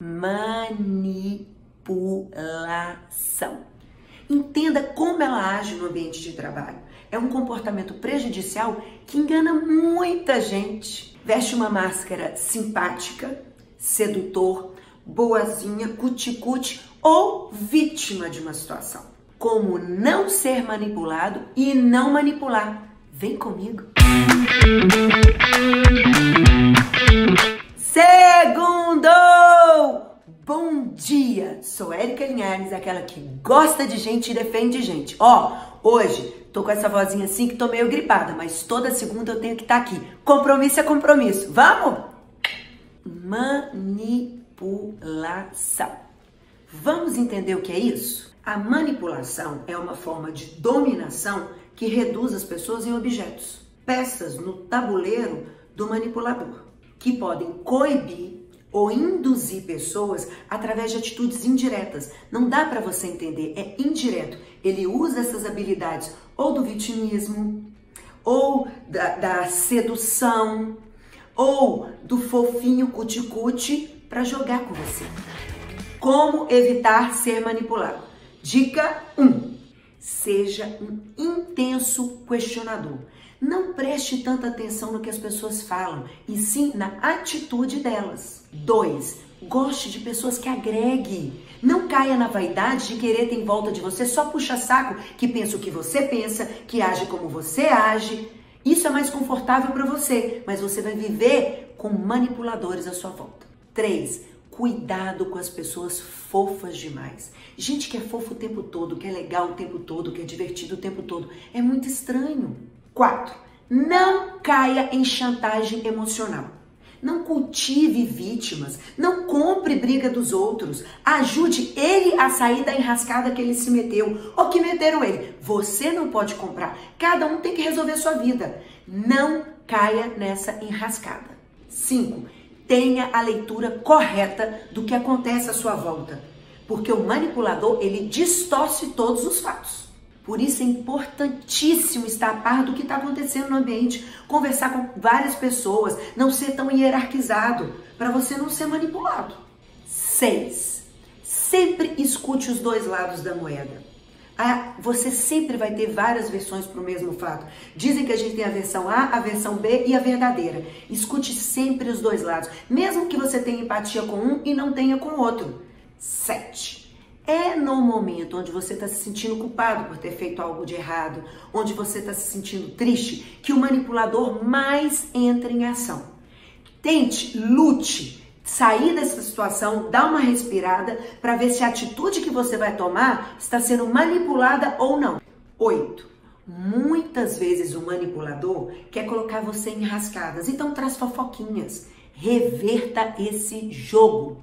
manipulação. Entenda como ela age no ambiente de trabalho. É um comportamento prejudicial que engana muita gente. Veste uma máscara simpática, sedutor, boazinha, cuticute ou vítima de uma situação. Como não ser manipulado e não manipular. Vem comigo. Segundo! Bom dia! Sou Érica Linhares, aquela que gosta de gente e defende gente. Ó, hoje tô com essa vozinha assim que tô meio gripada, mas toda segunda eu tenho que estar tá aqui. Compromisso é compromisso. Vamos? Manipulação. Vamos entender o que é isso? A manipulação é uma forma de dominação que reduz as pessoas em objetos, peças no tabuleiro do manipulador, que podem coibir ou induzir pessoas através de atitudes indiretas. Não dá para você entender, é indireto. Ele usa essas habilidades ou do vitimismo, ou da, da sedução, ou do fofinho cuticute para jogar com você. Como evitar ser manipulado? Dica 1. Seja um intenso questionador. Não preste tanta atenção no que as pessoas falam, e sim na atitude delas. 2. Goste de pessoas que agreguem. Não caia na vaidade de querer ter em volta de você só puxa-saco que pensa o que você pensa, que age como você age. Isso é mais confortável para você, mas você vai viver com manipuladores à sua volta. 3. Cuidado com as pessoas fofas demais. Gente que é fofo o tempo todo, que é legal o tempo todo, que é divertido o tempo todo. É muito estranho. 4. Não caia em chantagem emocional. Não cultive vítimas, não compre briga dos outros. Ajude ele a sair da enrascada que ele se meteu ou que meteram ele. Você não pode comprar. Cada um tem que resolver sua vida. Não caia nessa enrascada. 5 tenha a leitura correta do que acontece à sua volta, porque o manipulador ele distorce todos os fatos. Por isso é importantíssimo estar a par do que está acontecendo no ambiente, conversar com várias pessoas, não ser tão hierarquizado, para você não ser manipulado. 6. Sempre escute os dois lados da moeda. Ah, você sempre vai ter várias versões para o mesmo fato. Dizem que a gente tem a versão A, a versão B e a verdadeira. Escute sempre os dois lados, mesmo que você tenha empatia com um e não tenha com o outro. 7. É no momento onde você está se sentindo culpado por ter feito algo de errado, onde você está se sentindo triste, que o manipulador mais entra em ação. Tente, lute, sair dessa situação, dar uma respirada para ver se a atitude que você vai tomar está sendo manipulada ou não. 8. Muitas vezes o manipulador quer colocar você em rascadas, então traz fofoquinhas. Reverta esse jogo.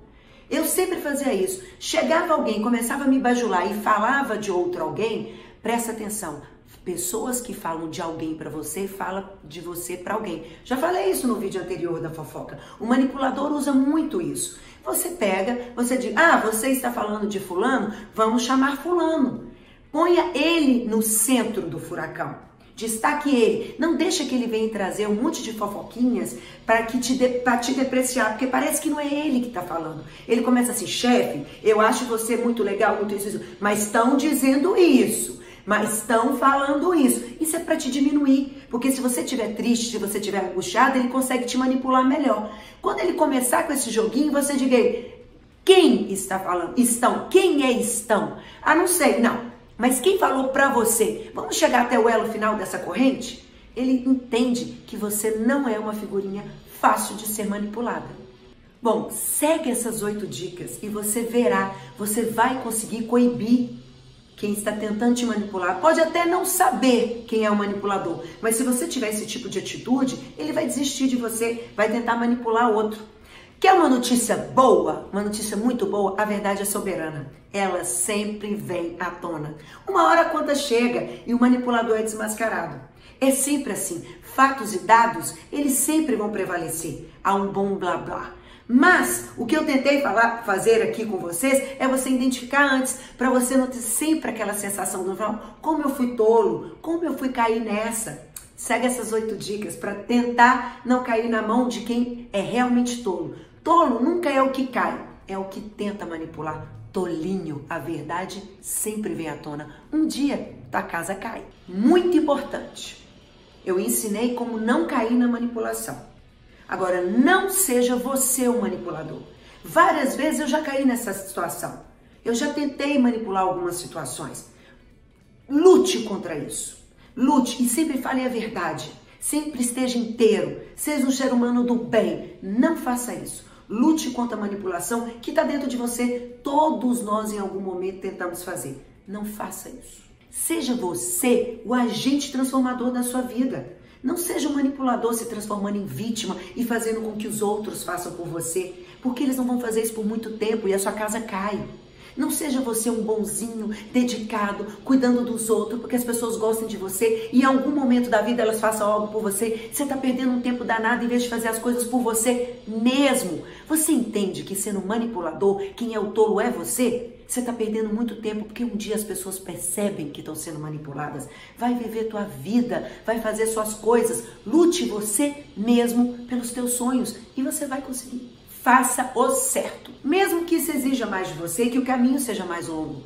Eu sempre fazia isso. Chegava alguém, começava a me bajular e falava de outro alguém, presta atenção. Pessoas que falam de alguém para você, fala de você para alguém. Já falei isso no vídeo anterior da fofoca. O manipulador usa muito isso. Você pega, você diz: "Ah, você está falando de fulano? Vamos chamar fulano". Ponha ele no centro do furacão. Destaque ele. Não deixa que ele venha trazer um monte de fofoquinhas para que te, de, te depreciar, porque parece que não é ele que está falando. Ele começa assim, chefe, eu acho você muito legal, muito isso, isso mas estão dizendo isso mas estão falando isso. Isso é para te diminuir, porque se você estiver triste, se você estiver angustiado, ele consegue te manipular melhor. Quando ele começar com esse joguinho, você diga quem está falando? Estão. Quem é estão? Ah, não sei, não. Mas quem falou para você? Vamos chegar até o elo final dessa corrente? Ele entende que você não é uma figurinha fácil de ser manipulada. Bom, segue essas oito dicas e você verá, você vai conseguir coibir quem está tentando te manipular pode até não saber quem é o manipulador, mas se você tiver esse tipo de atitude, ele vai desistir de você, vai tentar manipular outro. Quer uma notícia boa? Uma notícia muito boa? A verdade é soberana. Ela sempre vem à tona. Uma hora a conta chega e o manipulador é desmascarado. É sempre assim. Fatos e dados, eles sempre vão prevalecer. Há um bom blá blá. Mas o que eu tentei falar, fazer aqui com vocês é você identificar antes, para você não ter sempre aquela sensação do como eu fui tolo, como eu fui cair nessa. Segue essas oito dicas para tentar não cair na mão de quem é realmente tolo. Tolo nunca é o que cai, é o que tenta manipular. Tolinho, a verdade sempre vem à tona. Um dia tua casa cai. Muito importante. Eu ensinei como não cair na manipulação. Agora, não seja você o manipulador. Várias vezes eu já caí nessa situação. Eu já tentei manipular algumas situações. Lute contra isso. Lute e sempre fale a verdade. Sempre esteja inteiro. Seja um ser humano do bem. Não faça isso. Lute contra a manipulação que está dentro de você. Todos nós, em algum momento, tentamos fazer. Não faça isso. Seja você o agente transformador da sua vida. Não seja um manipulador se transformando em vítima e fazendo com que os outros façam por você, porque eles não vão fazer isso por muito tempo e a sua casa cai. Não seja você um bonzinho, dedicado, cuidando dos outros, porque as pessoas gostam de você e em algum momento da vida elas façam algo por você. Você está perdendo um tempo danado em vez de fazer as coisas por você mesmo. Você entende que sendo manipulador, quem é o tolo é você? Você está perdendo muito tempo porque um dia as pessoas percebem que estão sendo manipuladas. Vai viver tua vida, vai fazer suas coisas. Lute você mesmo pelos teus sonhos e você vai conseguir faça o certo. Mesmo que isso exija mais de você, que o caminho seja mais longo.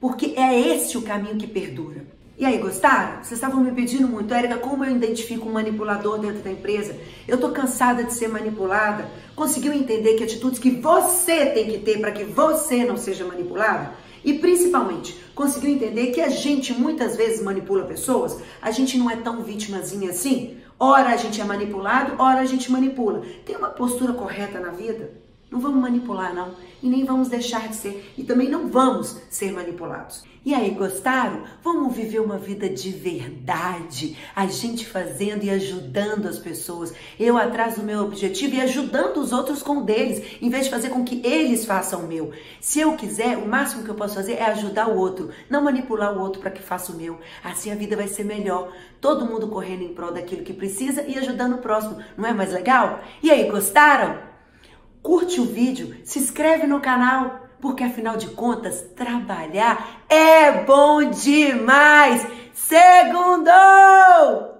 Porque é esse o caminho que perdura. E aí, gostaram? Vocês estavam me pedindo muito, Érica, como eu identifico um manipulador dentro da empresa? Eu tô cansada de ser manipulada. Conseguiu entender que atitudes que você tem que ter para que você não seja manipulada? E principalmente, conseguiu entender que a gente muitas vezes manipula pessoas? A gente não é tão vítimazinha assim? Ora a gente é manipulado, ora a gente manipula. Tem uma postura correta na vida? Não vamos manipular, não. E nem vamos deixar de ser. E também não vamos ser manipulados. E aí, gostaram? Vamos viver uma vida de verdade. A gente fazendo e ajudando as pessoas. Eu atrás do meu objetivo e ajudando os outros com o deles, em vez de fazer com que eles façam o meu. Se eu quiser, o máximo que eu posso fazer é ajudar o outro, não manipular o outro para que faça o meu. Assim a vida vai ser melhor. Todo mundo correndo em prol daquilo que precisa e ajudando o próximo. Não é mais legal? E aí, gostaram? Curte o vídeo, se inscreve no canal, porque afinal de contas, trabalhar é bom demais! Segundo!